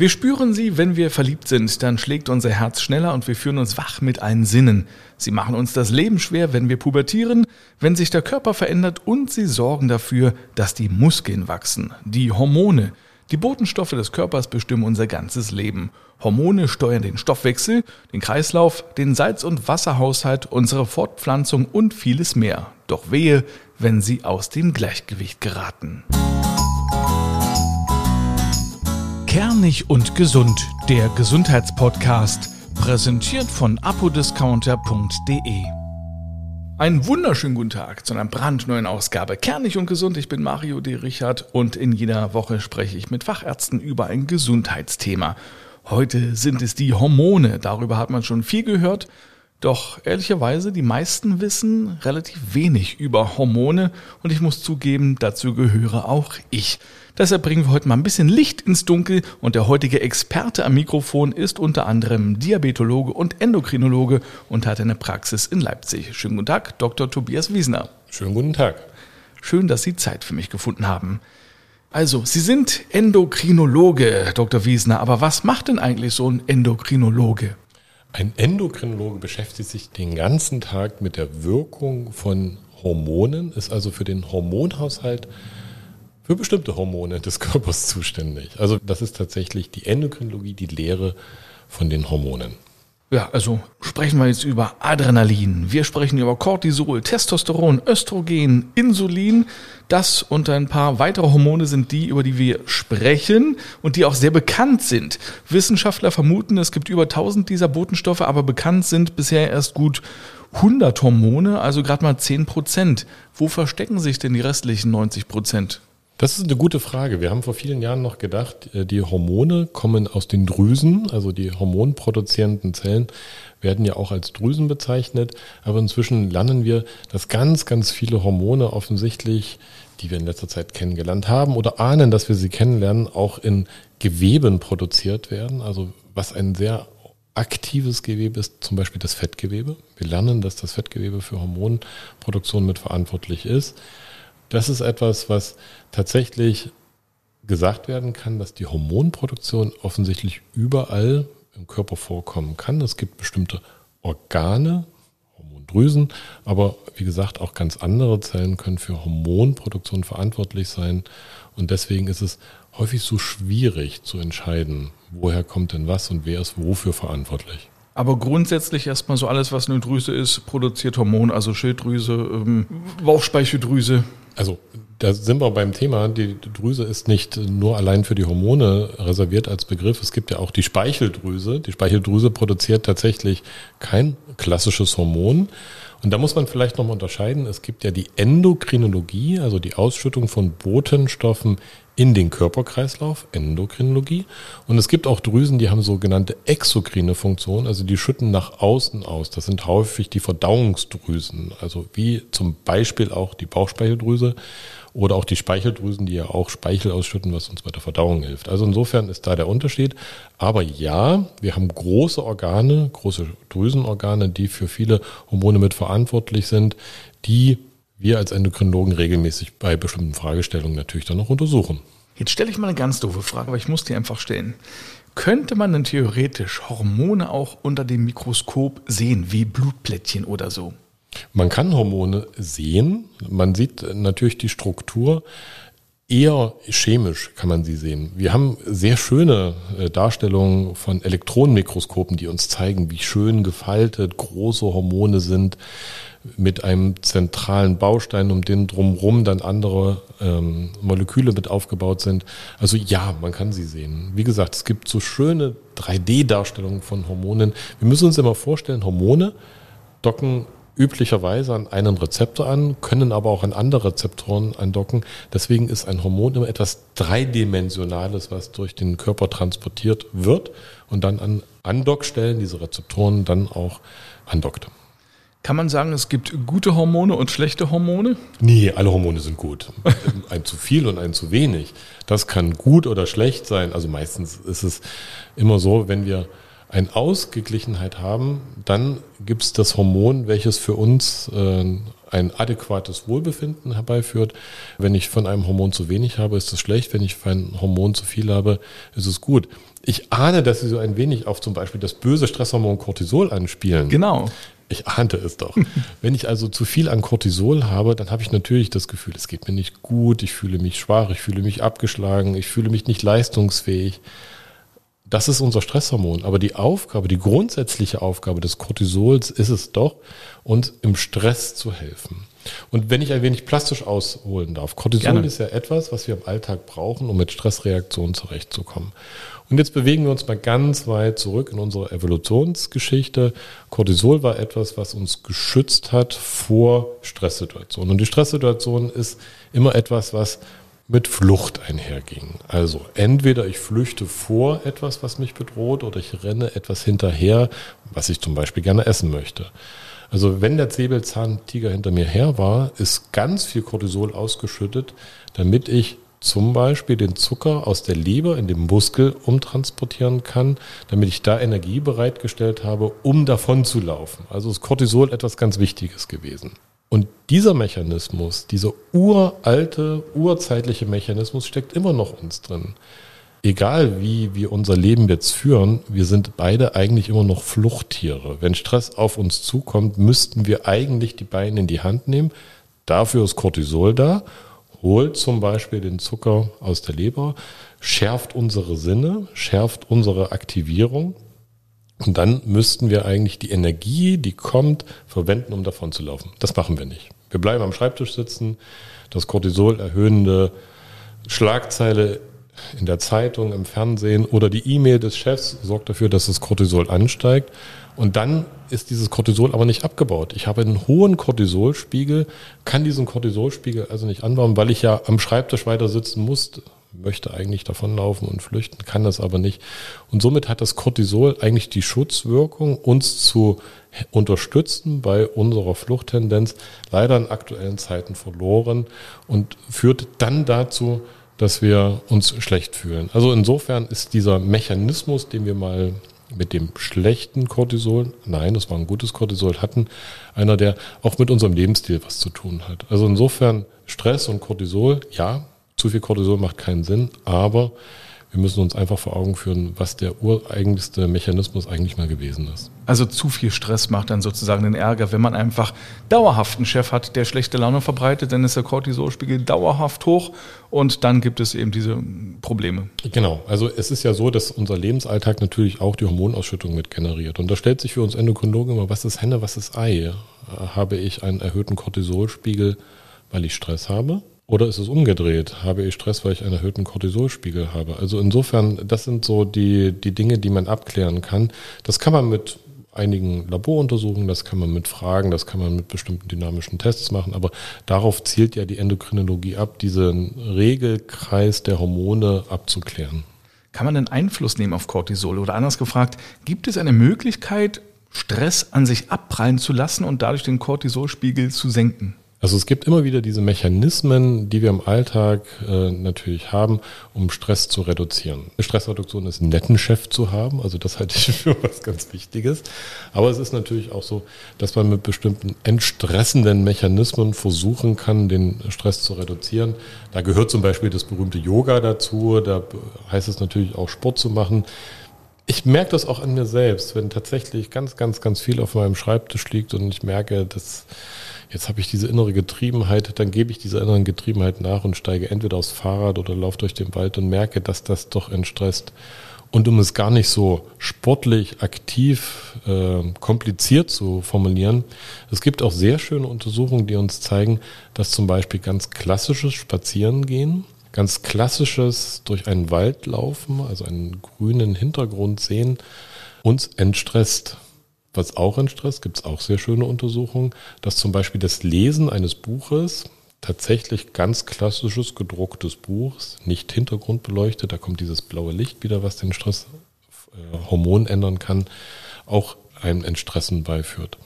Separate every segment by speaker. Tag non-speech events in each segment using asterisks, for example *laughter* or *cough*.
Speaker 1: Wir spüren sie, wenn wir verliebt sind, dann schlägt unser Herz schneller und wir fühlen uns wach mit allen Sinnen. Sie machen uns das Leben schwer, wenn wir pubertieren, wenn sich der Körper verändert und sie sorgen dafür, dass die Muskeln wachsen. Die Hormone. Die Botenstoffe des Körpers bestimmen unser ganzes Leben. Hormone steuern den Stoffwechsel, den Kreislauf, den Salz- und Wasserhaushalt, unsere Fortpflanzung und vieles mehr. Doch wehe, wenn sie aus dem Gleichgewicht geraten. Kernig und gesund, der Gesundheitspodcast, präsentiert von apodiscounter.de. Einen wunderschönen guten Tag zu einer brandneuen Ausgabe Kernig und gesund. Ich bin Mario D. Richard und in jeder Woche spreche ich mit Fachärzten über ein Gesundheitsthema. Heute sind es die Hormone. Darüber hat man schon viel gehört. Doch ehrlicherweise, die meisten wissen relativ wenig über Hormone und ich muss zugeben, dazu gehöre auch ich. Deshalb bringen wir heute mal ein bisschen Licht ins Dunkel und der heutige Experte am Mikrofon ist unter anderem Diabetologe und Endokrinologe und hat eine Praxis in Leipzig. Schönen guten Tag, Dr. Tobias Wiesner.
Speaker 2: Schönen guten Tag.
Speaker 1: Schön, dass Sie Zeit für mich gefunden haben. Also, Sie sind Endokrinologe, Dr. Wiesner, aber was macht denn eigentlich so ein Endokrinologe?
Speaker 2: Ein Endokrinologe beschäftigt sich den ganzen Tag mit der Wirkung von Hormonen, ist also für den Hormonhaushalt für bestimmte Hormone des Körpers zuständig. Also das ist tatsächlich die Endokrinologie, die Lehre von den Hormonen.
Speaker 1: Ja, also sprechen wir jetzt über Adrenalin. Wir sprechen über Cortisol, Testosteron, Östrogen, Insulin. Das und ein paar weitere Hormone sind die, über die wir sprechen und die auch sehr bekannt sind. Wissenschaftler vermuten, es gibt über 1000 dieser Botenstoffe, aber bekannt sind bisher erst gut 100 Hormone, also gerade mal 10 Prozent. Wo verstecken sich denn die restlichen 90 Prozent?
Speaker 2: Das ist eine gute Frage. Wir haben vor vielen Jahren noch gedacht, äh, die Hormone kommen aus den Drüsen, also die hormonproduzierenden Zellen werden ja auch als Drüsen bezeichnet. Aber inzwischen lernen wir, dass ganz, ganz viele Hormone offensichtlich, die wir in letzter Zeit kennengelernt haben oder ahnen, dass wir sie kennenlernen, auch in Geweben produziert werden. Also was ein sehr aktives Gewebe ist, zum Beispiel das Fettgewebe. Wir lernen, dass das Fettgewebe für Hormonproduktion mitverantwortlich ist. Das ist etwas, was tatsächlich gesagt werden kann, dass die Hormonproduktion offensichtlich überall im Körper vorkommen kann. Es gibt bestimmte Organe, Hormondrüsen, aber wie gesagt, auch ganz andere Zellen können für Hormonproduktion verantwortlich sein. Und deswegen ist es häufig so schwierig zu entscheiden, woher kommt denn was und wer ist wofür verantwortlich.
Speaker 1: Aber grundsätzlich erstmal so alles, was eine Drüse ist, produziert Hormon, also Schilddrüse, ähm, Bauchspeicheldrüse.
Speaker 2: Also da sind wir beim Thema, die Drüse ist nicht nur allein für die Hormone reserviert als Begriff. Es gibt ja auch die Speicheldrüse. Die Speicheldrüse produziert tatsächlich kein klassisches Hormon. Und da muss man vielleicht nochmal unterscheiden. Es gibt ja die Endokrinologie, also die Ausschüttung von Botenstoffen in den Körperkreislauf, Endokrinologie. Und es gibt auch Drüsen, die haben sogenannte exokrine Funktionen, also die schütten nach außen aus. Das sind häufig die Verdauungsdrüsen, also wie zum Beispiel auch die Bauchspeicheldrüse oder auch die Speicheldrüsen, die ja auch Speichel ausschütten, was uns bei der Verdauung hilft. Also insofern ist da der Unterschied. Aber ja, wir haben große Organe, große Drüsenorgane, die für viele Hormone mit verantwortlich sind, die wir als Endokrinologen regelmäßig bei bestimmten Fragestellungen natürlich dann noch untersuchen.
Speaker 1: Jetzt stelle ich mal eine ganz doofe Frage, aber ich muss die einfach stellen. Könnte man denn theoretisch Hormone auch unter dem Mikroskop sehen, wie Blutplättchen oder so?
Speaker 2: Man kann Hormone sehen. Man sieht natürlich die Struktur. Eher chemisch kann man sie sehen. Wir haben sehr schöne äh, Darstellungen von Elektronenmikroskopen, die uns zeigen, wie schön gefaltet große Hormone sind mit einem zentralen Baustein, um den drumherum dann andere ähm, Moleküle mit aufgebaut sind. Also ja, man kann sie sehen. Wie gesagt, es gibt so schöne 3D-Darstellungen von Hormonen. Wir müssen uns immer vorstellen, Hormone docken üblicherweise an einen Rezeptor an, können aber auch an andere Rezeptoren andocken. Deswegen ist ein Hormon immer etwas Dreidimensionales, was durch den Körper transportiert wird und dann an Andockstellen diese Rezeptoren dann auch andockt.
Speaker 1: Kann man sagen, es gibt gute Hormone und schlechte Hormone?
Speaker 2: Nee, alle Hormone sind gut. *laughs* ein zu viel und ein zu wenig. Das kann gut oder schlecht sein. Also meistens ist es immer so, wenn wir eine Ausgeglichenheit haben, dann gibt es das Hormon, welches für uns äh, ein adäquates Wohlbefinden herbeiführt. Wenn ich von einem Hormon zu wenig habe, ist das schlecht. Wenn ich von einem Hormon zu viel habe, ist es gut. Ich ahne, dass Sie so ein wenig auf zum Beispiel das böse Stresshormon Cortisol anspielen.
Speaker 1: Genau.
Speaker 2: Ich ahnte es doch. *laughs* Wenn ich also zu viel an Cortisol habe, dann habe ich natürlich das Gefühl, es geht mir nicht gut, ich fühle mich schwach, ich fühle mich abgeschlagen, ich fühle mich nicht leistungsfähig. Das ist unser Stresshormon. Aber die Aufgabe, die grundsätzliche Aufgabe des Cortisols ist es doch, uns im Stress zu helfen. Und wenn ich ein wenig plastisch ausholen darf, Cortisol Gerne. ist ja etwas, was wir im Alltag brauchen, um mit Stressreaktionen zurechtzukommen. Und jetzt bewegen wir uns mal ganz weit zurück in unsere Evolutionsgeschichte. Cortisol war etwas, was uns geschützt hat vor Stresssituationen. Und die Stresssituation ist immer etwas, was mit Flucht einherging. Also entweder ich flüchte vor etwas, was mich bedroht, oder ich renne etwas hinterher, was ich zum Beispiel gerne essen möchte. Also wenn der Säbelzahntiger hinter mir her war, ist ganz viel Cortisol ausgeschüttet, damit ich zum Beispiel den Zucker aus der Leber in den Muskel umtransportieren kann, damit ich da Energie bereitgestellt habe, um davon zu laufen. Also ist Cortisol etwas ganz Wichtiges gewesen. Und dieser Mechanismus, dieser uralte, urzeitliche Mechanismus steckt immer noch uns drin. Egal wie wir unser Leben jetzt führen, wir sind beide eigentlich immer noch Fluchttiere. Wenn Stress auf uns zukommt, müssten wir eigentlich die Beine in die Hand nehmen. Dafür ist Cortisol da. Holt zum Beispiel den Zucker aus der Leber, schärft unsere Sinne, schärft unsere Aktivierung, und dann müssten wir eigentlich die Energie, die kommt, verwenden, um davon zu laufen. Das machen wir nicht. Wir bleiben am Schreibtisch sitzen, das Cortisol erhöhende Schlagzeile in der Zeitung, im Fernsehen oder die E-Mail des Chefs sorgt dafür, dass das Cortisol ansteigt. Und dann ist dieses Cortisol aber nicht abgebaut. Ich habe einen hohen Cortisolspiegel, kann diesen Cortisolspiegel also nicht anbauen, weil ich ja am Schreibtisch weiter sitzen muss möchte eigentlich davonlaufen und flüchten, kann das aber nicht. Und somit hat das Cortisol eigentlich die Schutzwirkung, uns zu unterstützen bei unserer Fluchttendenz, leider in aktuellen Zeiten verloren und führt dann dazu, dass wir uns schlecht fühlen. Also insofern ist dieser Mechanismus, den wir mal mit dem schlechten Cortisol, nein, das war ein gutes Cortisol, hatten, einer, der auch mit unserem Lebensstil was zu tun hat. Also insofern Stress und Cortisol, ja, zu viel Cortisol macht keinen Sinn, aber wir müssen uns einfach vor Augen führen, was der ureigenste Mechanismus eigentlich mal gewesen ist.
Speaker 1: Also zu viel Stress macht dann sozusagen den Ärger. Wenn man einfach dauerhaft einen Chef hat, der schlechte Laune verbreitet, dann ist der Cortisolspiegel dauerhaft hoch und dann gibt es eben diese Probleme.
Speaker 2: Genau. Also es ist ja so, dass unser Lebensalltag natürlich auch die Hormonausschüttung mit generiert. Und da stellt sich für uns Endokrinologen immer, was ist Henne, was ist Ei? Habe ich einen erhöhten Cortisolspiegel, weil ich Stress habe? Oder ist es umgedreht? Habe ich Stress, weil ich einen erhöhten Cortisolspiegel habe? Also insofern, das sind so die, die Dinge, die man abklären kann. Das kann man mit einigen Laboruntersuchungen, das kann man mit Fragen, das kann man mit bestimmten dynamischen Tests machen, aber darauf zielt ja die Endokrinologie ab, diesen Regelkreis der Hormone abzuklären.
Speaker 1: Kann man denn Einfluss nehmen auf Cortisol? Oder anders gefragt, gibt es eine Möglichkeit, Stress an sich abprallen zu lassen und dadurch den Cortisolspiegel zu senken?
Speaker 2: Also es gibt immer wieder diese Mechanismen, die wir im Alltag äh, natürlich haben, um Stress zu reduzieren. Eine Stressreduktion ist einen netten Chef zu haben, also das halte ich *laughs* für was ganz Wichtiges. Aber es ist natürlich auch so, dass man mit bestimmten entstressenden Mechanismen versuchen kann, den Stress zu reduzieren. Da gehört zum Beispiel das berühmte Yoga dazu, da heißt es natürlich auch Sport zu machen. Ich merke das auch an mir selbst, wenn tatsächlich ganz, ganz, ganz viel auf meinem Schreibtisch liegt und ich merke, dass jetzt habe ich diese innere Getriebenheit, dann gebe ich dieser inneren Getriebenheit nach und steige entweder aufs Fahrrad oder laufe durch den Wald und merke, dass das doch entstresst. Und um es gar nicht so sportlich, aktiv, äh, kompliziert zu formulieren, es gibt auch sehr schöne Untersuchungen, die uns zeigen, dass zum Beispiel ganz klassisches Spazierengehen, ganz klassisches durch einen Wald laufen, also einen grünen Hintergrund sehen, uns entstresst. Was auch entstresst, gibt es auch sehr schöne Untersuchungen, dass zum Beispiel das Lesen eines Buches, tatsächlich ganz klassisches gedrucktes Buchs, nicht hintergrundbeleuchtet, da kommt dieses blaue Licht wieder, was den Stresshormon äh, ändern kann, auch einem Entstressen beiführt.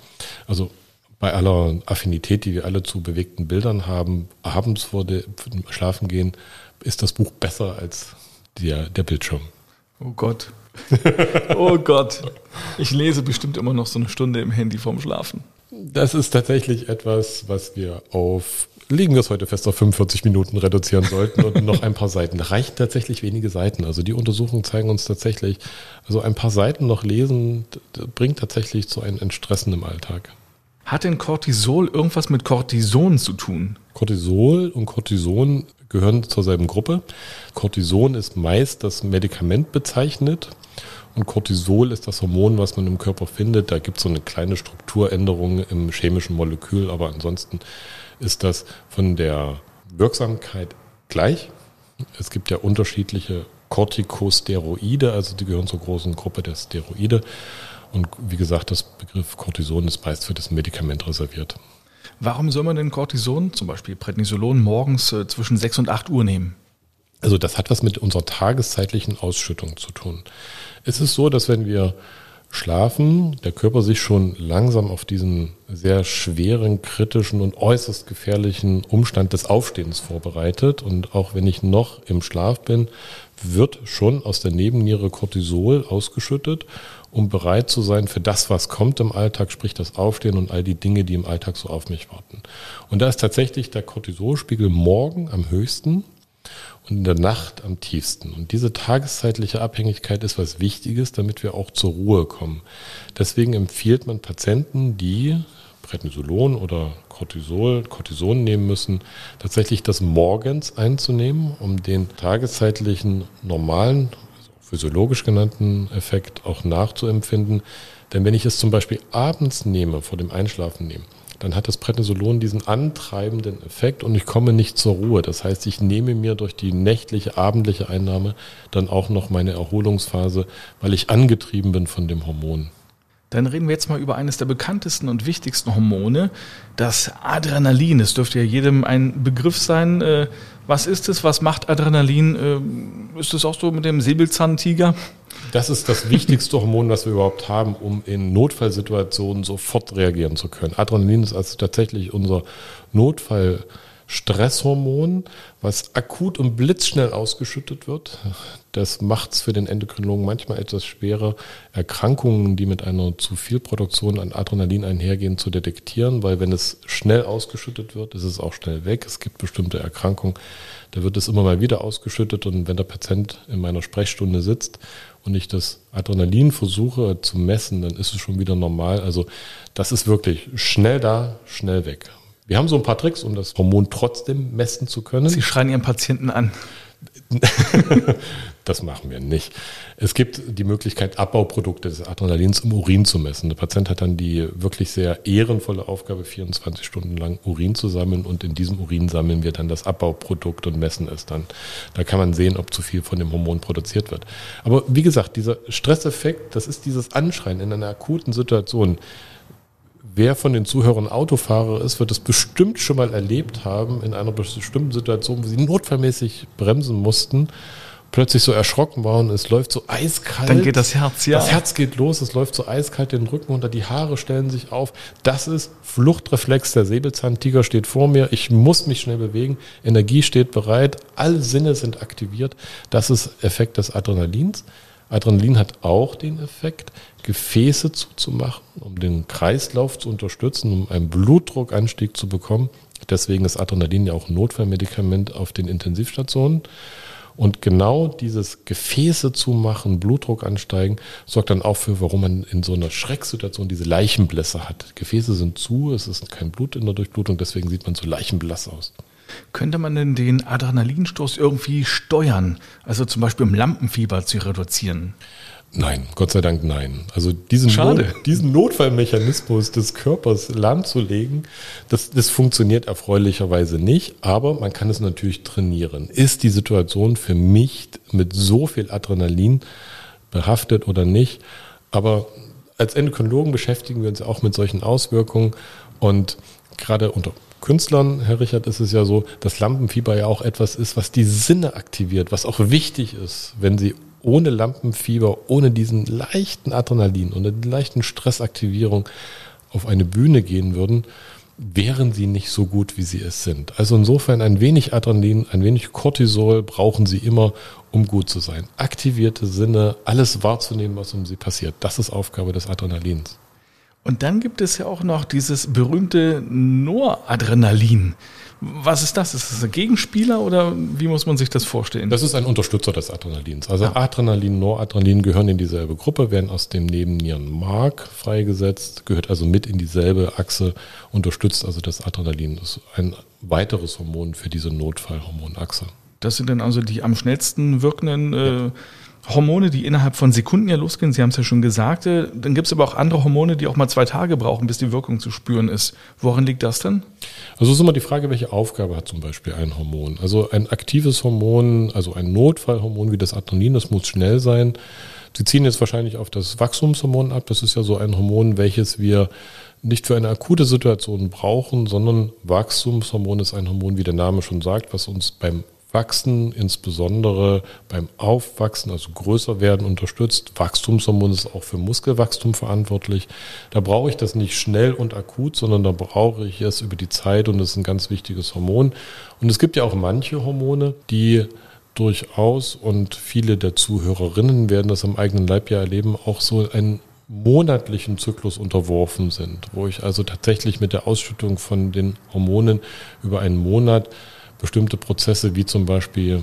Speaker 2: Also bei aller Affinität, die wir alle zu bewegten Bildern haben, abends vor dem Schlafengehen ist das Buch besser als der, der Bildschirm.
Speaker 1: Oh Gott. *laughs* oh Gott. Ich lese bestimmt immer noch so eine Stunde im Handy vorm Schlafen.
Speaker 2: Das ist tatsächlich etwas, was wir auf, legen wir es heute fest, auf 45 Minuten reduzieren sollten und noch ein paar Seiten. Da reichen tatsächlich wenige Seiten. Also die Untersuchungen zeigen uns tatsächlich, also ein paar Seiten noch lesen, bringt tatsächlich zu einem Entstressen im Alltag.
Speaker 1: Hat denn Cortisol irgendwas mit Cortison zu tun?
Speaker 2: Cortisol und Cortison gehören zur selben Gruppe. Cortison ist meist das Medikament bezeichnet und Cortisol ist das Hormon, was man im Körper findet. Da gibt es so eine kleine Strukturänderung im chemischen Molekül, aber ansonsten ist das von der Wirksamkeit gleich. Es gibt ja unterschiedliche Corticosteroide, also die gehören zur großen Gruppe der Steroide. Und wie gesagt, das Begriff Cortison ist meist für das Medikament reserviert.
Speaker 1: Warum soll man denn Cortison, zum Beispiel Prednisolon, morgens äh, zwischen 6 und 8 Uhr nehmen?
Speaker 2: Also das hat was mit unserer tageszeitlichen Ausschüttung zu tun. Es ist so, dass wenn wir schlafen, der Körper sich schon langsam auf diesen sehr schweren, kritischen und äußerst gefährlichen Umstand des Aufstehens vorbereitet. Und auch wenn ich noch im Schlaf bin, wird schon aus der Nebenniere Cortisol ausgeschüttet um bereit zu sein für das, was kommt im Alltag, sprich das Aufstehen und all die Dinge, die im Alltag so auf mich warten. Und da ist tatsächlich der Cortisolspiegel morgen am höchsten und in der Nacht am tiefsten. Und diese tageszeitliche Abhängigkeit ist was Wichtiges, damit wir auch zur Ruhe kommen. Deswegen empfiehlt man Patienten, die Prednisolon oder Cortisol, Cortison nehmen müssen, tatsächlich das morgens einzunehmen, um den tageszeitlichen normalen physiologisch genannten Effekt auch nachzuempfinden. Denn wenn ich es zum Beispiel abends nehme, vor dem Einschlafen nehme, dann hat das Prednisolon diesen antreibenden Effekt und ich komme nicht zur Ruhe. Das heißt, ich nehme mir durch die nächtliche, abendliche Einnahme dann auch noch meine Erholungsphase, weil ich angetrieben bin von dem Hormon.
Speaker 1: Dann reden wir jetzt mal über eines der bekanntesten und wichtigsten Hormone, das Adrenalin. Es dürfte ja jedem ein Begriff sein. Äh, was ist es? Was macht Adrenalin? Ähm, ist es auch so mit dem Säbelzahntiger?
Speaker 2: Das ist das wichtigste Hormon, was wir überhaupt haben, um in Notfallsituationen sofort reagieren zu können. Adrenalin ist also tatsächlich unser Notfall- Stresshormon, was akut und blitzschnell ausgeschüttet wird. Das macht es für den Endokrinologen manchmal etwas schwerer, Erkrankungen, die mit einer zu viel Produktion an Adrenalin einhergehen, zu detektieren, weil wenn es schnell ausgeschüttet wird, ist es auch schnell weg. Es gibt bestimmte Erkrankungen, da wird es immer mal wieder ausgeschüttet und wenn der Patient in meiner Sprechstunde sitzt und ich das Adrenalin versuche zu messen, dann ist es schon wieder normal. Also das ist wirklich schnell da, schnell weg. Wir haben so ein paar Tricks, um das Hormon trotzdem messen zu können.
Speaker 1: Sie schreien Ihren Patienten an. *laughs*
Speaker 2: das machen wir nicht. Es gibt die Möglichkeit, Abbauprodukte des Adrenalins im Urin zu messen. Der Patient hat dann die wirklich sehr ehrenvolle Aufgabe, 24 Stunden lang Urin zu sammeln und in diesem Urin sammeln wir dann das Abbauprodukt und messen es dann. Da kann man sehen, ob zu viel von dem Hormon produziert wird. Aber wie gesagt, dieser Stresseffekt, das ist dieses Anschreien in einer akuten Situation wer von den Zuhörern Autofahrer ist, wird es bestimmt schon mal erlebt haben in einer bestimmten Situation, wo sie notfallmäßig bremsen mussten, plötzlich so erschrocken waren, es läuft so eiskalt.
Speaker 1: Dann geht das Herz, ja.
Speaker 2: Das Herz geht los, es läuft so eiskalt den Rücken unter, die Haare stellen sich auf. Das ist Fluchtreflex, der Säbelzahntiger steht vor mir, ich muss mich schnell bewegen, Energie steht bereit, alle Sinne sind aktiviert. Das ist Effekt des Adrenalins. Adrenalin hat auch den Effekt, Gefäße zuzumachen, um den Kreislauf zu unterstützen, um einen Blutdruckanstieg zu bekommen. Deswegen ist Adrenalin ja auch ein Notfallmedikament auf den Intensivstationen. Und genau dieses Gefäße zumachen, Blutdruck ansteigen, sorgt dann auch für, warum man in so einer Schrecksituation diese Leichenblässe hat. Gefäße sind zu, es ist kein Blut in der Durchblutung, deswegen sieht man so leichenblass aus.
Speaker 1: Könnte man denn den Adrenalinstoß irgendwie steuern? Also zum Beispiel im Lampenfieber zu reduzieren?
Speaker 2: Nein, Gott sei Dank nein. Also diesen, Schade. Not, diesen Notfallmechanismus des Körpers lahmzulegen, das, das funktioniert erfreulicherweise nicht, aber man kann es natürlich trainieren. Ist die Situation für mich mit so viel Adrenalin behaftet oder nicht? Aber als Endokrinologen beschäftigen wir uns auch mit solchen Auswirkungen und gerade unter Künstlern, Herr Richard, ist es ja so, dass Lampenfieber ja auch etwas ist, was die Sinne aktiviert, was auch wichtig ist, wenn sie ohne Lampenfieber, ohne diesen leichten Adrenalin und eine leichten Stressaktivierung auf eine Bühne gehen würden, wären sie nicht so gut, wie sie es sind. Also insofern ein wenig Adrenalin, ein wenig Cortisol brauchen sie immer, um gut zu sein. Aktivierte Sinne, alles wahrzunehmen, was um sie passiert. Das ist Aufgabe des Adrenalins.
Speaker 1: Und dann gibt es ja auch noch dieses berühmte Noradrenalin. Was ist das? Ist das ein Gegenspieler oder wie muss man sich das vorstellen?
Speaker 2: Das ist ein Unterstützer des Adrenalins. Also ja. Adrenalin, Noradrenalin gehören in dieselbe Gruppe, werden aus dem Nebennierenmark freigesetzt, gehört also mit in dieselbe Achse, unterstützt also das Adrenalin. Das ist ein weiteres Hormon für diese Notfallhormonachse.
Speaker 1: Das sind dann also die am schnellsten wirkenden äh, Hormone, die innerhalb von Sekunden ja losgehen, Sie haben es ja schon gesagt. Äh, dann gibt es aber auch andere Hormone, die auch mal zwei Tage brauchen, bis die Wirkung zu spüren ist. Woran liegt das denn?
Speaker 2: Also es ist immer die Frage, welche Aufgabe hat zum Beispiel ein Hormon. Also ein aktives Hormon, also ein Notfallhormon wie das Adrenalin, das muss schnell sein. Sie ziehen jetzt wahrscheinlich auf das Wachstumshormon ab. Das ist ja so ein Hormon, welches wir nicht für eine akute Situation brauchen, sondern Wachstumshormon ist ein Hormon, wie der Name schon sagt, was uns beim Wachsen, insbesondere beim Aufwachsen, also größer werden, unterstützt. Wachstumshormon ist auch für Muskelwachstum verantwortlich. Da brauche ich das nicht schnell und akut, sondern da brauche ich es über die Zeit und das ist ein ganz wichtiges Hormon. Und es gibt ja auch manche Hormone, die durchaus und viele der Zuhörerinnen werden das am eigenen Leib ja erleben, auch so einen monatlichen Zyklus unterworfen sind, wo ich also tatsächlich mit der Ausschüttung von den Hormonen über einen Monat bestimmte Prozesse wie zum Beispiel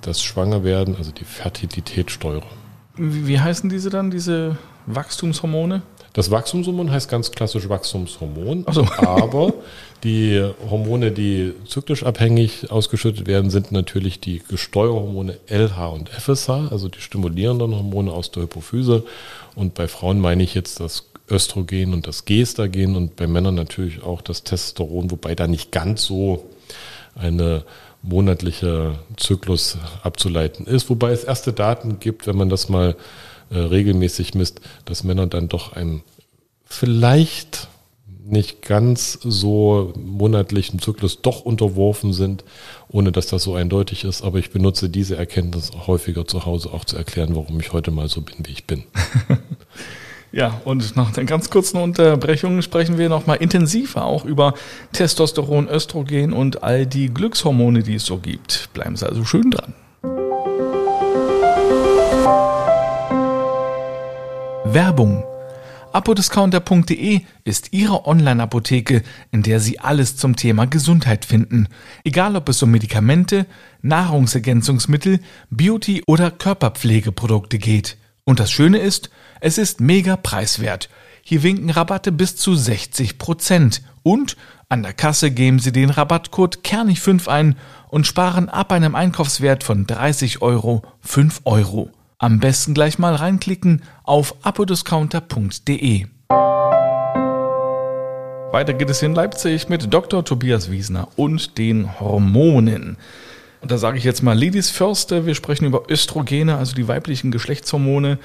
Speaker 2: das Schwangerwerden, also die Fertilität steuere.
Speaker 1: Wie heißen diese dann, diese Wachstumshormone?
Speaker 2: Das Wachstumshormon heißt ganz klassisch Wachstumshormon, so. *laughs* aber die Hormone, die zyklisch abhängig ausgeschüttet werden, sind natürlich die Gesteuerhormone LH und FSH, also die stimulierenden Hormone aus der Hypophyse. Und bei Frauen meine ich jetzt das Östrogen und das Gestagen und bei Männern natürlich auch das Testosteron, wobei da nicht ganz so eine monatliche Zyklus abzuleiten ist. Wobei es erste Daten gibt, wenn man das mal äh, regelmäßig misst, dass Männer dann doch einem vielleicht nicht ganz so monatlichen Zyklus doch unterworfen sind, ohne dass das so eindeutig ist. Aber ich benutze diese Erkenntnis häufiger zu Hause auch zu erklären, warum ich heute mal so bin, wie ich bin. *laughs*
Speaker 1: Ja, und nach der ganz kurzen Unterbrechung sprechen wir nochmal intensiver auch über Testosteron, Östrogen und all die Glückshormone, die es so gibt. Bleiben Sie also schön dran. Werbung. Apodiscounter.de ist Ihre Online-Apotheke, in der Sie alles zum Thema Gesundheit finden. Egal ob es um Medikamente, Nahrungsergänzungsmittel, Beauty oder Körperpflegeprodukte geht. Und das Schöne ist, es ist mega preiswert. Hier winken Rabatte bis zu 60 Prozent. Und an der Kasse geben Sie den Rabattcode Kernig5 ein und sparen ab einem Einkaufswert von 30 Euro 5 Euro. Am besten gleich mal reinklicken auf apodiscounter.de. Weiter geht es in Leipzig mit Dr. Tobias Wiesner und den Hormonen. Und da sage ich jetzt mal Ladies first, wir sprechen über Östrogene, also die weiblichen Geschlechtshormone.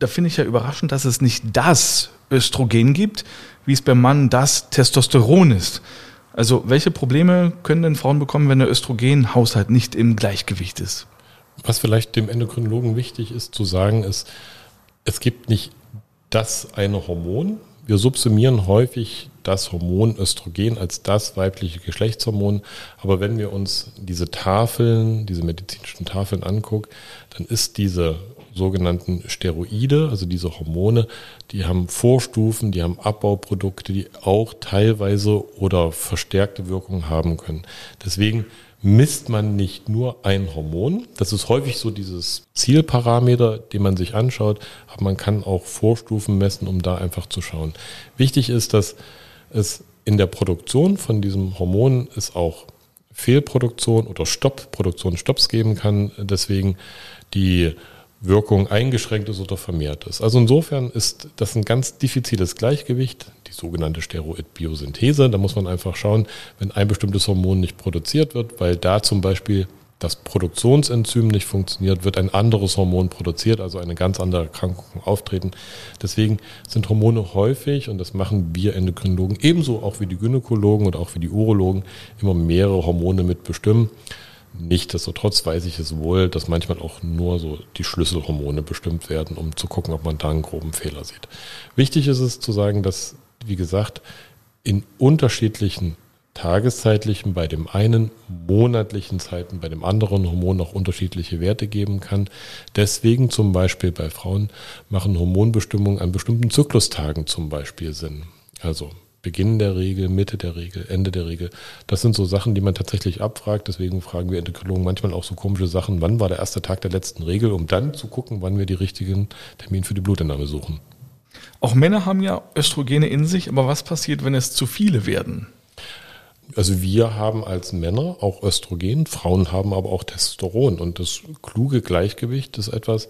Speaker 1: Da finde ich ja überraschend, dass es nicht das Östrogen gibt, wie es beim Mann das Testosteron ist. Also welche Probleme können denn Frauen bekommen, wenn der Östrogenhaushalt nicht im Gleichgewicht ist?
Speaker 2: Was vielleicht dem Endokrinologen wichtig ist zu sagen, ist, es gibt nicht das eine Hormon. Wir subsumieren häufig das Hormon Östrogen als das weibliche Geschlechtshormon. Aber wenn wir uns diese Tafeln, diese medizinischen Tafeln angucken, dann ist diese sogenannten Steroide, also diese Hormone, die haben Vorstufen, die haben Abbauprodukte, die auch teilweise oder verstärkte Wirkung haben können. Deswegen misst man nicht nur ein Hormon. Das ist häufig so dieses Zielparameter, den man sich anschaut, aber man kann auch Vorstufen messen, um da einfach zu schauen. Wichtig ist, dass es in der Produktion von diesem Hormon es auch Fehlproduktion oder Stopp, Produktion Stopps geben kann. Deswegen die Wirkung eingeschränkt ist oder vermehrt ist. Also insofern ist das ein ganz diffiziles Gleichgewicht, die sogenannte Steroid-Biosynthese. Da muss man einfach schauen, wenn ein bestimmtes Hormon nicht produziert wird, weil da zum Beispiel das Produktionsenzym nicht funktioniert, wird ein anderes Hormon produziert, also eine ganz andere Erkrankung auftreten. Deswegen sind Hormone häufig, und das machen wir Endokrinologen ebenso auch wie die Gynäkologen und auch wie die Urologen, immer mehrere Hormone mitbestimmen. Nichtsdestotrotz weiß ich es wohl, dass manchmal auch nur so die Schlüsselhormone bestimmt werden, um zu gucken, ob man da einen groben Fehler sieht. Wichtig ist es zu sagen, dass, wie gesagt, in unterschiedlichen tageszeitlichen, bei dem einen monatlichen Zeiten, bei dem anderen Hormon auch unterschiedliche Werte geben kann. Deswegen zum Beispiel bei Frauen machen Hormonbestimmungen an bestimmten Zyklustagen zum Beispiel Sinn. Also Beginn der Regel, Mitte der Regel, Ende der Regel. Das sind so Sachen, die man tatsächlich abfragt. Deswegen fragen wir Endokrinologen manchmal auch so komische Sachen. Wann war der erste Tag der letzten Regel, um dann zu gucken, wann wir die richtigen Termin für die Blutentnahme suchen.
Speaker 1: Auch Männer haben ja Östrogene in sich, aber was passiert, wenn es zu viele werden?
Speaker 2: Also wir haben als Männer auch Östrogen, Frauen haben aber auch Testosteron und das kluge Gleichgewicht ist etwas,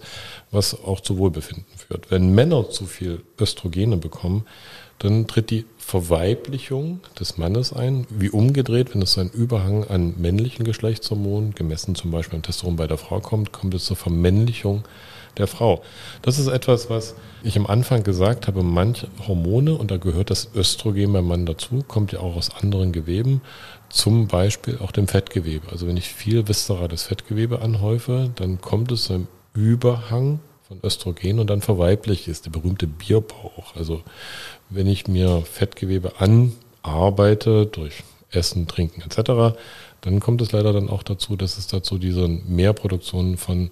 Speaker 2: was auch zu Wohlbefinden führt. Wenn Männer zu viel Östrogene bekommen, dann tritt die Verweiblichung des Mannes ein, wie umgedreht, wenn es einem Überhang an männlichen Geschlechtshormonen, gemessen zum Beispiel am Testosteron bei der Frau kommt, kommt es zur Vermännlichung der Frau. Das ist etwas, was ich am Anfang gesagt habe, manche Hormone, und da gehört das Östrogen beim Mann dazu, kommt ja auch aus anderen Geweben, zum Beispiel auch dem Fettgewebe. Also wenn ich viel viszerales Fettgewebe anhäufe, dann kommt es zu einem Überhang von Östrogen und dann verweiblich ist, der berühmte Bierbauch. Also wenn ich mir Fettgewebe anarbeite durch Essen, Trinken etc., dann kommt es leider dann auch dazu, dass es dazu diese Mehrproduktion von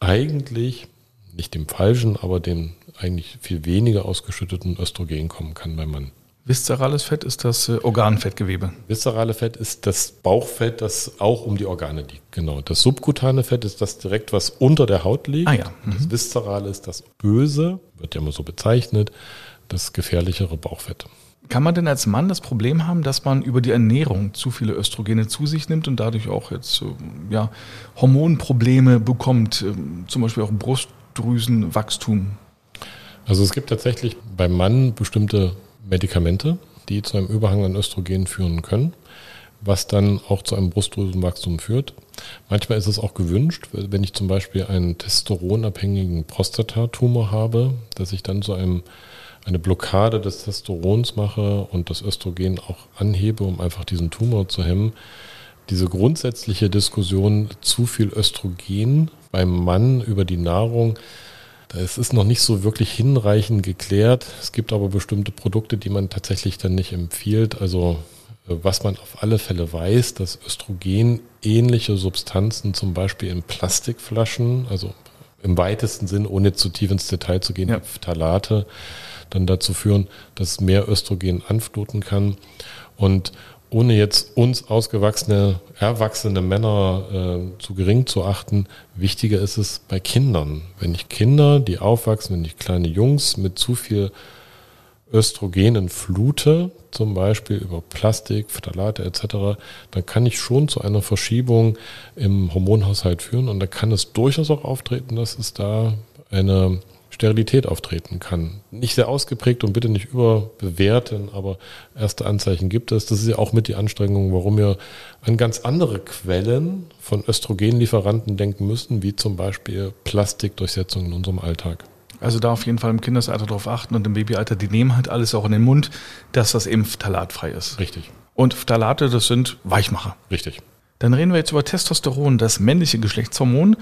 Speaker 2: eigentlich nicht dem falschen, aber dem eigentlich viel weniger ausgeschütteten Östrogen kommen kann beim Mann.
Speaker 1: Viszerales Fett ist das äh, Organfettgewebe.
Speaker 2: Viszerale Fett ist das Bauchfett, das auch um die Organe liegt. Genau. Das subkutane Fett ist das direkt, was unter der Haut liegt.
Speaker 1: Ah ja.
Speaker 2: Mhm. Das Viszerale ist das Böse, wird ja immer so bezeichnet, das gefährlichere Bauchfett.
Speaker 1: Kann man denn als Mann das Problem haben, dass man über die Ernährung zu viele Östrogene zu sich nimmt und dadurch auch jetzt ja, Hormonprobleme bekommt, ähm, zum Beispiel auch Brustdrüsenwachstum?
Speaker 2: Also es gibt tatsächlich beim Mann bestimmte Medikamente, die zu einem Überhang an Östrogen führen können, was dann auch zu einem Brustdrüsenwachstum führt. Manchmal ist es auch gewünscht, wenn ich zum Beispiel einen testosteronabhängigen Prostatatumor habe, dass ich dann zu einem eine Blockade des Testosterons mache und das Östrogen auch anhebe, um einfach diesen Tumor zu hemmen. Diese grundsätzliche Diskussion zu viel Östrogen beim Mann über die Nahrung, es ist noch nicht so wirklich hinreichend geklärt. Es gibt aber bestimmte Produkte, die man tatsächlich dann nicht empfiehlt. Also äh, was man auf alle Fälle weiß, dass Östrogen ähnliche Substanzen zum Beispiel in Plastikflaschen, also im weitesten Sinn, ohne zu tief ins Detail zu gehen, ja. Phthalate, dann dazu führen, dass mehr Östrogen anfluten kann. Und ohne jetzt uns ausgewachsene, erwachsene Männer äh, zu gering zu achten, wichtiger ist es bei Kindern. Wenn ich Kinder, die aufwachsen, wenn ich kleine Jungs mit zu viel Östrogenen flute, zum Beispiel über Plastik, Phthalate etc., dann kann ich schon zu einer Verschiebung im Hormonhaushalt führen und da kann es durchaus auch auftreten, dass es da eine Sterilität auftreten kann. Nicht sehr ausgeprägt und bitte nicht überbewerten, aber erste Anzeichen gibt es. Das ist ja auch mit die Anstrengung, warum wir an ganz andere Quellen von Östrogenlieferanten denken müssen, wie zum Beispiel Plastikdurchsetzung in unserem Alltag.
Speaker 1: Also da auf jeden Fall im Kindesalter darauf achten und im Babyalter, die nehmen halt alles auch in den Mund, dass das eben phthalatfrei ist.
Speaker 2: Richtig.
Speaker 1: Und Phthalate, das sind Weichmacher.
Speaker 2: Richtig.
Speaker 1: Dann reden wir jetzt über Testosteron, das männliche Geschlechtshormon.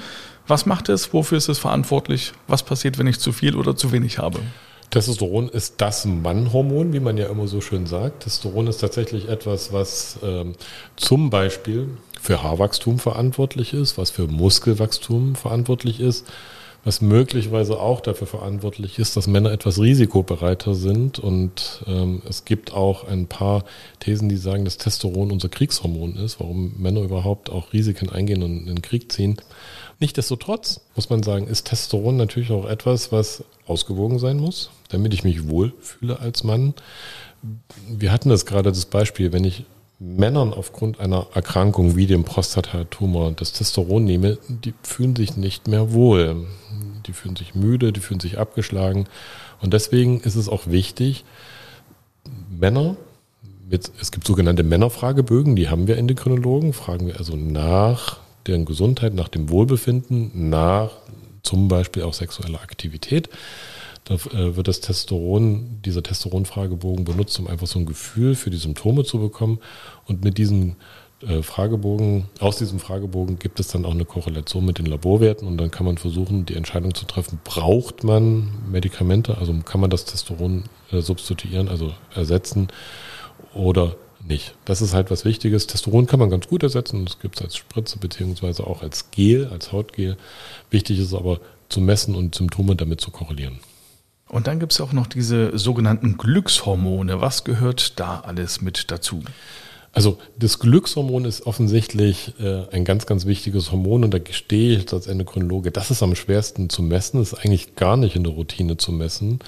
Speaker 1: Was macht es? Wofür ist es verantwortlich? Was passiert, wenn ich zu viel oder zu wenig habe?
Speaker 2: Testosteron ist das Mannhormon, wie man ja immer so schön sagt. Testosteron ist tatsächlich etwas, was ähm, zum Beispiel für Haarwachstum verantwortlich ist, was für Muskelwachstum verantwortlich ist was möglicherweise auch dafür verantwortlich ist, dass Männer etwas risikobereiter sind. Und ähm, es gibt auch ein paar Thesen, die sagen, dass Testosteron unser Kriegshormon ist, warum Männer überhaupt auch Risiken eingehen und in den Krieg ziehen. Nichtsdestotrotz muss man sagen, ist Testosteron natürlich auch etwas, was ausgewogen sein muss, damit ich mich wohlfühle als Mann. Wir hatten das gerade das Beispiel, wenn ich Männern aufgrund einer Erkrankung wie dem Prostatatumor das Testosteron nehme, die fühlen sich nicht mehr wohl. Die fühlen sich müde, die fühlen sich abgeschlagen. Und deswegen ist es auch wichtig, Männer, mit, es gibt sogenannte Männerfragebögen, die haben wir Endokrinologen, fragen wir also nach deren Gesundheit, nach dem Wohlbefinden, nach zum Beispiel auch sexueller Aktivität. Da äh, wird das Testosteron, dieser Testosteron-Fragebogen benutzt, um einfach so ein Gefühl für die Symptome zu bekommen. Und mit diesem äh, Fragebogen, aus diesem Fragebogen gibt es dann auch eine Korrelation mit den Laborwerten und dann kann man versuchen, die Entscheidung zu treffen, braucht man Medikamente, also kann man das Testosteron äh, substituieren, also ersetzen oder nicht. Das ist halt was Wichtiges. Testosteron kann man ganz gut ersetzen. Das gibt es als Spritze beziehungsweise auch als Gel, als Hautgel. Wichtig ist aber zu messen und Symptome damit zu korrelieren.
Speaker 1: Und dann gibt es auch noch diese sogenannten Glückshormone. Was gehört da alles mit dazu?
Speaker 2: Also das Glückshormon ist offensichtlich äh, ein ganz, ganz wichtiges Hormon und da gestehe ich als Endokrinologe, das ist am schwersten zu messen, ist eigentlich gar nicht in der Routine zu messen,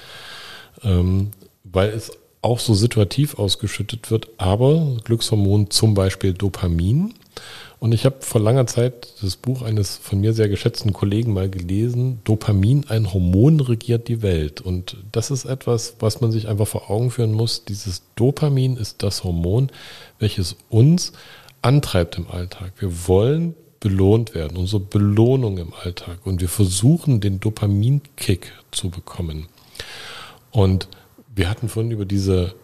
Speaker 2: ähm, weil es auch so situativ ausgeschüttet wird, aber Glückshormon zum Beispiel Dopamin und ich habe vor langer Zeit das Buch eines von mir sehr geschätzten Kollegen mal gelesen, Dopamin, ein Hormon regiert die Welt. Und das ist etwas, was man sich einfach vor Augen führen muss. Dieses Dopamin ist das Hormon, welches uns antreibt im Alltag. Wir wollen belohnt werden, unsere Belohnung im Alltag. Und wir versuchen, den Dopaminkick zu bekommen. Und wir hatten vorhin über diese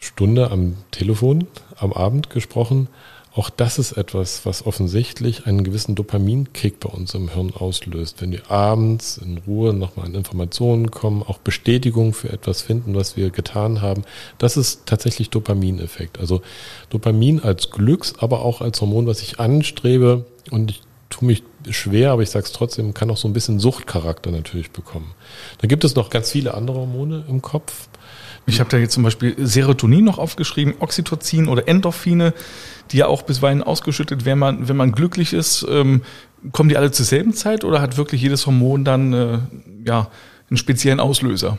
Speaker 2: Stunde am Telefon am Abend gesprochen. Auch das ist etwas, was offensichtlich einen gewissen Dopaminkick bei uns im Hirn auslöst. Wenn wir abends in Ruhe nochmal an Informationen kommen, auch Bestätigung für etwas finden, was wir getan haben, das ist tatsächlich Dopamineffekt. Also Dopamin als Glücks, aber auch als Hormon, was ich anstrebe und ich tue mich schwer, aber ich sage es trotzdem, kann auch so ein bisschen Suchtcharakter natürlich bekommen. Da gibt es noch ganz viele andere Hormone im Kopf.
Speaker 1: Ich habe da jetzt zum Beispiel Serotonin noch aufgeschrieben, Oxytocin oder Endorphine, die ja auch bisweilen ausgeschüttet werden, man, wenn man glücklich ist. Ähm, kommen die alle zur selben Zeit oder hat wirklich jedes Hormon dann äh, ja, einen speziellen Auslöser?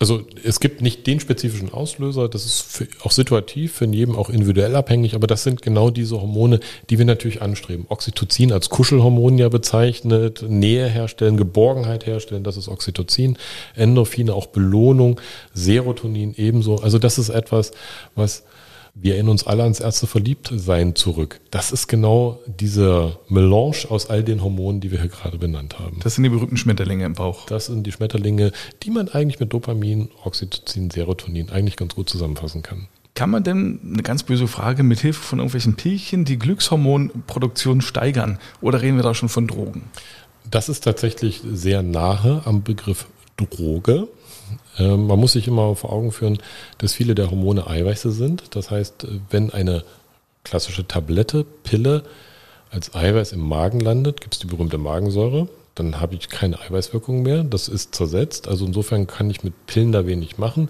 Speaker 2: Also es gibt nicht den spezifischen Auslöser, das ist für, auch situativ, für jedem auch individuell abhängig, aber das sind genau diese Hormone, die wir natürlich anstreben. Oxytocin als Kuschelhormon ja bezeichnet, Nähe herstellen, Geborgenheit herstellen, das ist Oxytocin, Endorphine auch Belohnung, Serotonin ebenso. Also das ist etwas, was wir erinnern uns alle ans erste Verliebtsein zurück. Das ist genau diese Melange aus all den Hormonen, die wir hier gerade benannt haben.
Speaker 1: Das sind die berühmten Schmetterlinge im Bauch.
Speaker 2: Das sind die Schmetterlinge, die man eigentlich mit Dopamin, Oxytocin, Serotonin eigentlich ganz gut zusammenfassen kann.
Speaker 1: Kann man denn, eine ganz böse Frage, mit Hilfe von irgendwelchen Pillchen die Glückshormonproduktion steigern? Oder reden wir da schon von Drogen?
Speaker 2: Das ist tatsächlich sehr nahe am Begriff Droge. Ähm, man muss sich immer vor Augen führen, dass viele der Hormone Eiweiße sind. Das heißt, wenn eine klassische Tablette, Pille als Eiweiß im Magen landet, gibt es die berühmte Magensäure. Dann habe ich keine Eiweißwirkung mehr. Das ist zersetzt. Also insofern kann ich mit Pillen da wenig machen.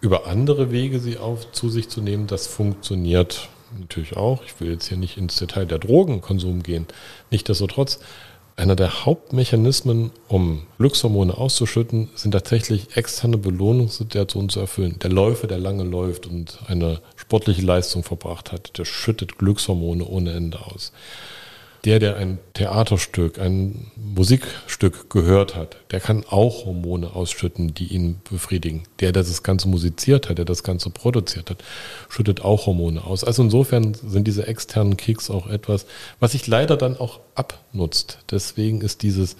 Speaker 2: Über andere Wege sie auf zu sich zu nehmen, das funktioniert natürlich auch. Ich will jetzt hier nicht ins Detail der Drogenkonsum gehen. Nichtsdestotrotz einer der Hauptmechanismen, um Glückshormone auszuschütten, sind tatsächlich externe Belohnungssituationen zu erfüllen. Der Läufer, der lange läuft und eine sportliche Leistung verbracht hat, der schüttet Glückshormone ohne Ende aus der, der ein Theaterstück, ein Musikstück gehört hat, der kann auch Hormone ausschütten, die ihn befriedigen. Der, der das Ganze musiziert hat, der das Ganze produziert hat, schüttet auch Hormone aus. Also insofern sind diese externen Kicks auch etwas, was sich leider dann auch abnutzt. Deswegen ist dieses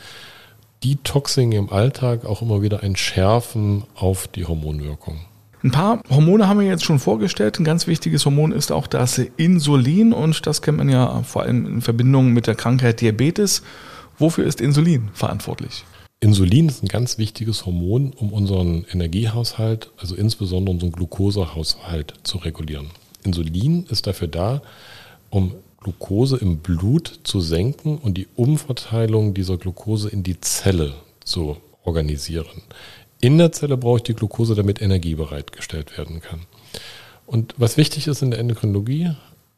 Speaker 2: Detoxing im Alltag auch immer wieder ein Schärfen auf die Hormonwirkung.
Speaker 1: Ein paar Hormone haben wir jetzt schon vorgestellt. Ein ganz wichtiges Hormon ist auch das Insulin und das kennt man ja vor allem in Verbindung mit der Krankheit Diabetes. Wofür ist Insulin verantwortlich?
Speaker 2: Insulin ist ein ganz wichtiges Hormon, um unseren Energiehaushalt, also insbesondere unseren Glukosehaushalt zu regulieren. Insulin ist dafür da, um Glucose im Blut zu senken und die Umverteilung dieser Glucose in die Zelle zu organisieren. In der Zelle brauche ich die Glucose, damit Energie bereitgestellt werden kann. Und was wichtig ist in der Endokrinologie,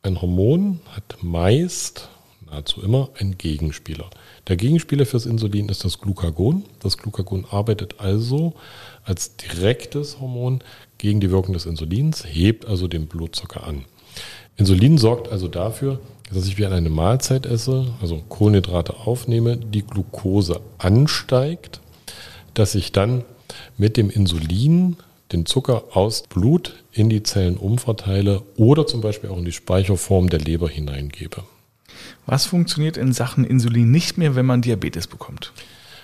Speaker 2: ein Hormon hat meist, nahezu immer, einen Gegenspieler. Der Gegenspieler fürs Insulin ist das Glucagon. Das Glucagon arbeitet also als direktes Hormon gegen die Wirkung des Insulins, hebt also den Blutzucker an. Insulin sorgt also dafür, dass ich während eine Mahlzeit esse, also Kohlenhydrate aufnehme, die Glucose ansteigt, dass ich dann mit dem Insulin den Zucker aus Blut in die Zellen umverteile oder zum Beispiel auch in die Speicherform der Leber hineingebe.
Speaker 1: Was funktioniert in Sachen Insulin nicht mehr, wenn man Diabetes bekommt?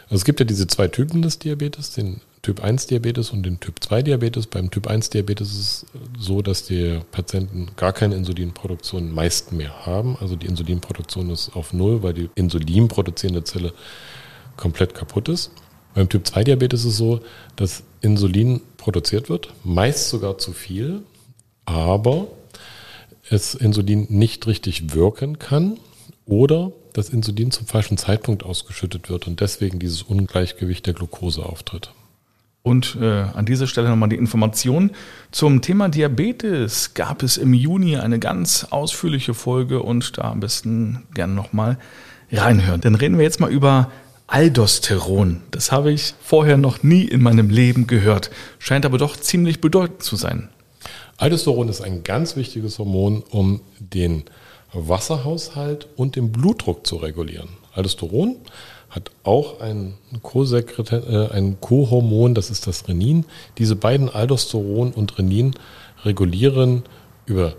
Speaker 2: Also es gibt ja diese zwei Typen des Diabetes, den Typ 1 Diabetes und den Typ 2 Diabetes. Beim Typ 1 Diabetes ist es so, dass die Patienten gar keine Insulinproduktion meist mehr haben. Also die Insulinproduktion ist auf Null, weil die insulinproduzierende Zelle komplett kaputt ist. Beim Typ 2 Diabetes ist es so, dass Insulin produziert wird, meist sogar zu viel, aber es Insulin nicht richtig wirken kann oder das Insulin zum falschen Zeitpunkt ausgeschüttet wird und deswegen dieses Ungleichgewicht der Glucose auftritt.
Speaker 1: Und äh, an dieser Stelle nochmal die Information zum Thema Diabetes. Gab es im Juni eine ganz ausführliche Folge und da am besten gerne nochmal reinhören. Dann reden wir jetzt mal über Aldosteron. Das habe ich vorher noch nie in meinem Leben gehört. Scheint aber doch ziemlich bedeutend zu sein.
Speaker 2: Aldosteron ist ein ganz wichtiges Hormon, um den Wasserhaushalt und den Blutdruck zu regulieren. Aldosteron hat auch ein Co-Hormon, ein Co das ist das Renin. Diese beiden Aldosteron und Renin regulieren über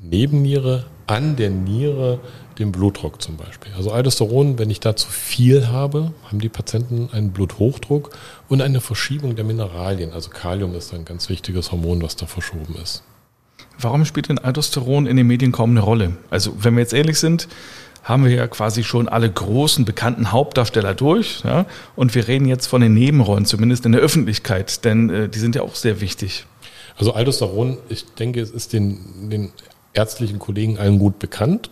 Speaker 2: Nebenniere an der Niere den Blutdruck zum Beispiel. Also Aldosteron, wenn ich da zu viel habe, haben die Patienten einen Bluthochdruck und eine Verschiebung der Mineralien. Also Kalium ist ein ganz wichtiges Hormon, was da verschoben ist.
Speaker 1: Warum spielt denn Aldosteron in den Medien kaum eine Rolle? Also wenn wir jetzt ehrlich sind, haben wir ja quasi schon alle großen bekannten Hauptdarsteller durch. Ja? Und wir reden jetzt von den Nebenrollen, zumindest in der Öffentlichkeit, denn äh, die sind ja auch sehr wichtig.
Speaker 2: Also Aldosteron, ich denke, es ist den, den ärztlichen Kollegen allen gut bekannt.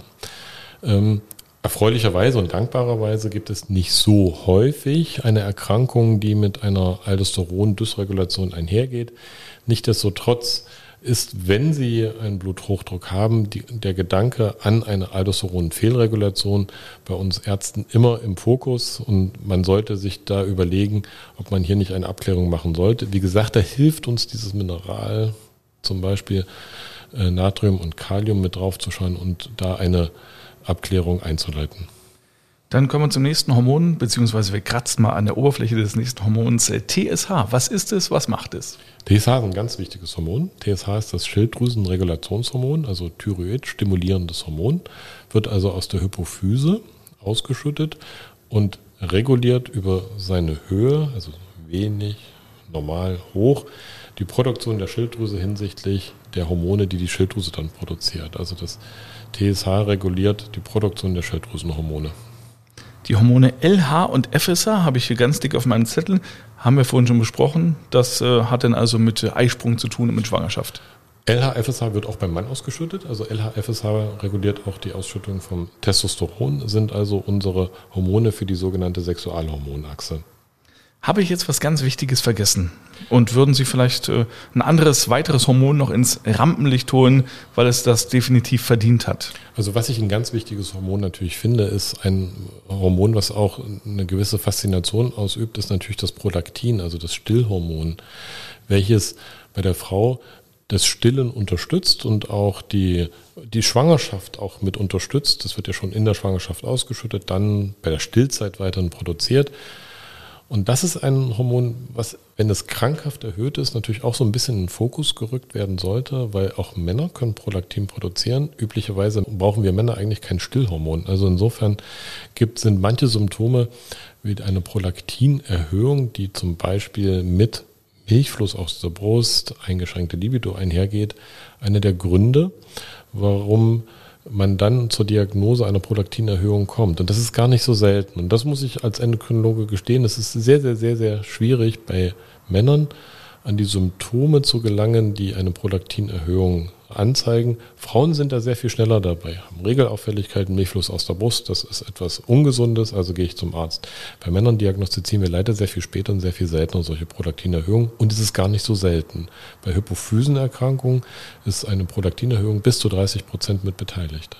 Speaker 2: Ähm, erfreulicherweise und dankbarerweise gibt es nicht so häufig eine Erkrankung, die mit einer Aldosteron-Dysregulation einhergeht. Nichtsdestotrotz ist, wenn Sie einen Bluthochdruck haben, die, der Gedanke an eine Aldosteron-Fehlregulation bei uns Ärzten immer im Fokus und man sollte sich da überlegen, ob man hier nicht eine Abklärung machen sollte. Wie gesagt, da hilft uns dieses Mineral, zum Beispiel Natrium und Kalium mit draufzuschauen und da eine Abklärung einzuleiten.
Speaker 1: Dann kommen wir zum nächsten Hormon, beziehungsweise wir kratzen mal an der Oberfläche des nächsten Hormons äh, TSH. Was ist es? Was macht es?
Speaker 2: TSH ist ein ganz wichtiges Hormon. TSH ist das Schilddrüsenregulationshormon, also Thyroid stimulierendes Hormon, wird also aus der Hypophyse ausgeschüttet und reguliert über seine Höhe, also wenig, normal, hoch, die Produktion der Schilddrüse hinsichtlich der Hormone, die die Schilddrüse dann produziert. Also das TSH reguliert die Produktion der Schilddrüsenhormone.
Speaker 1: Die Hormone LH und FSH habe ich hier ganz dick auf meinem Zettel. Haben wir vorhin schon besprochen. Das äh, hat dann also mit Eisprung zu tun und mit Schwangerschaft.
Speaker 2: LH, FSH wird auch beim Mann ausgeschüttet. Also LH, FSH reguliert auch die Ausschüttung vom Testosteron, sind also unsere Hormone für die sogenannte Sexualhormonachse.
Speaker 1: Habe ich jetzt was ganz Wichtiges vergessen? Und würden Sie vielleicht äh, ein anderes, weiteres Hormon noch ins Rampenlicht holen, weil es das definitiv verdient hat?
Speaker 2: Also was ich ein ganz wichtiges Hormon natürlich finde, ist ein Hormon, was auch eine gewisse Faszination ausübt, ist natürlich das Prolaktin, also das Stillhormon, welches bei der Frau das Stillen unterstützt und auch die, die Schwangerschaft auch mit unterstützt. Das wird ja schon in der Schwangerschaft ausgeschüttet, dann bei der Stillzeit weiterhin produziert. Und das ist ein Hormon, was, wenn es krankhaft erhöht ist, natürlich auch so ein bisschen in den Fokus gerückt werden sollte, weil auch Männer können Prolaktin produzieren. Üblicherweise brauchen wir Männer eigentlich kein Stillhormon. Also insofern gibt, sind manche Symptome wie eine Prolaktinerhöhung, die zum Beispiel mit Milchfluss aus der Brust, eingeschränkte Libido einhergeht, eine der Gründe, warum man dann zur Diagnose einer Prolaktinerhöhung kommt. Und das ist gar nicht so selten. Und das muss ich als Endokrinologe gestehen. Es ist sehr, sehr, sehr, sehr schwierig bei Männern an die Symptome zu gelangen, die eine Prolaktinerhöhung anzeigen. Frauen sind da sehr viel schneller dabei, haben Regelauffälligkeiten, Milchfluss aus der Brust, das ist etwas Ungesundes, also gehe ich zum Arzt. Bei Männern diagnostizieren wir leider sehr viel später und sehr viel seltener solche Prolaktinerhöhungen und es ist gar nicht so selten. Bei Hypophysenerkrankungen ist eine Prolaktinerhöhung bis zu 30 Prozent mit beteiligt.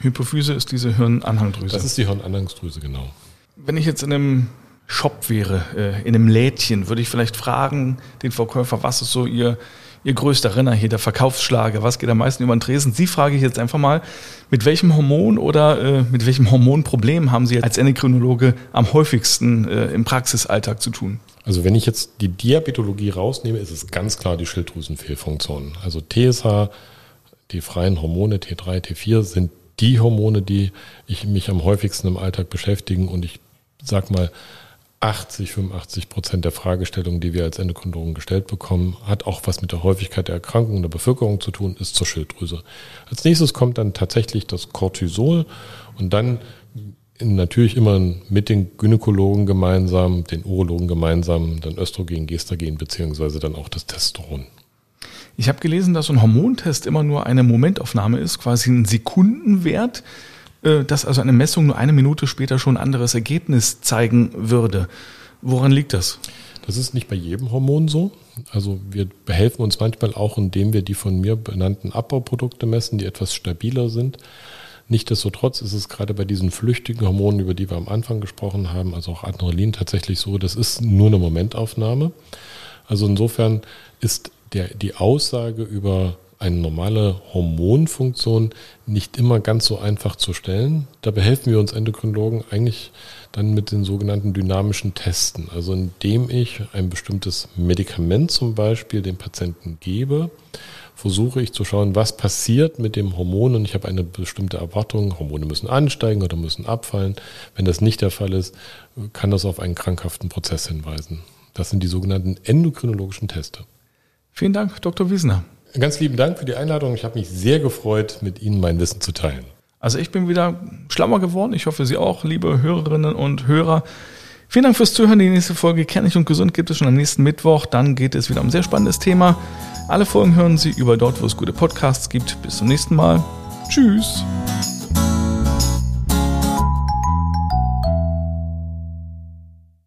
Speaker 1: Hypophyse ist diese Hirnanhangdrüse.
Speaker 2: Das ist die Hirnanhangsdrüse, genau.
Speaker 1: Wenn ich jetzt in einem Shop wäre, äh, in einem Lädchen, würde ich vielleicht fragen, den Verkäufer, was ist so Ihr Ihr größter Renner hier, der Verkaufsschlager? Was geht am meisten über den Tresen? Sie frage ich jetzt einfach mal, mit welchem Hormon oder äh, mit welchem Hormonproblem haben Sie als Endokrinologe am häufigsten äh, im Praxisalltag zu tun?
Speaker 2: Also wenn ich jetzt die Diabetologie rausnehme, ist es ganz klar die Schilddrüsenfehlfunktion. Also TSH, die freien Hormone T3, T4 sind die Hormone, die ich mich am häufigsten im Alltag beschäftigen und ich sag mal, 80, 85 Prozent der Fragestellungen, die wir als Endokrinologen gestellt bekommen, hat auch was mit der Häufigkeit der Erkrankungen der Bevölkerung zu tun, ist zur Schilddrüse. Als nächstes kommt dann tatsächlich das Cortisol und dann natürlich immer mit den Gynäkologen gemeinsam, den Urologen gemeinsam, dann Östrogen, Gestagen beziehungsweise dann auch das Testosteron.
Speaker 1: Ich habe gelesen, dass ein Hormontest immer nur eine Momentaufnahme ist, quasi ein Sekundenwert, dass also eine Messung nur eine Minute später schon ein anderes Ergebnis zeigen würde. Woran liegt das?
Speaker 2: Das ist nicht bei jedem Hormon so. Also wir behelfen uns manchmal auch, indem wir die von mir benannten Abbauprodukte messen, die etwas stabiler sind. Nichtsdestotrotz ist es gerade bei diesen flüchtigen Hormonen, über die wir am Anfang gesprochen haben, also auch Adrenalin tatsächlich so, das ist nur eine Momentaufnahme. Also insofern ist der, die Aussage über eine normale Hormonfunktion nicht immer ganz so einfach zu stellen. Da behelfen wir uns Endokrinologen eigentlich dann mit den sogenannten dynamischen Testen. Also indem ich ein bestimmtes Medikament zum Beispiel dem Patienten gebe, versuche ich zu schauen, was passiert mit dem Hormon und ich habe eine bestimmte Erwartung, Hormone müssen ansteigen oder müssen abfallen. Wenn das nicht der Fall ist, kann das auf einen krankhaften Prozess hinweisen. Das sind die sogenannten endokrinologischen Teste.
Speaker 1: Vielen Dank, Dr. Wiesner.
Speaker 2: Ganz lieben Dank für die Einladung. Ich habe mich sehr gefreut, mit Ihnen mein Wissen zu teilen.
Speaker 1: Also ich bin wieder schlauer geworden. Ich hoffe, Sie auch, liebe Hörerinnen und Hörer. Vielen Dank fürs Zuhören. Die nächste Folge Kernig und Gesund gibt es schon am nächsten Mittwoch. Dann geht es wieder um ein sehr spannendes Thema. Alle Folgen hören Sie über dort, wo es gute Podcasts gibt. Bis zum nächsten Mal. Tschüss.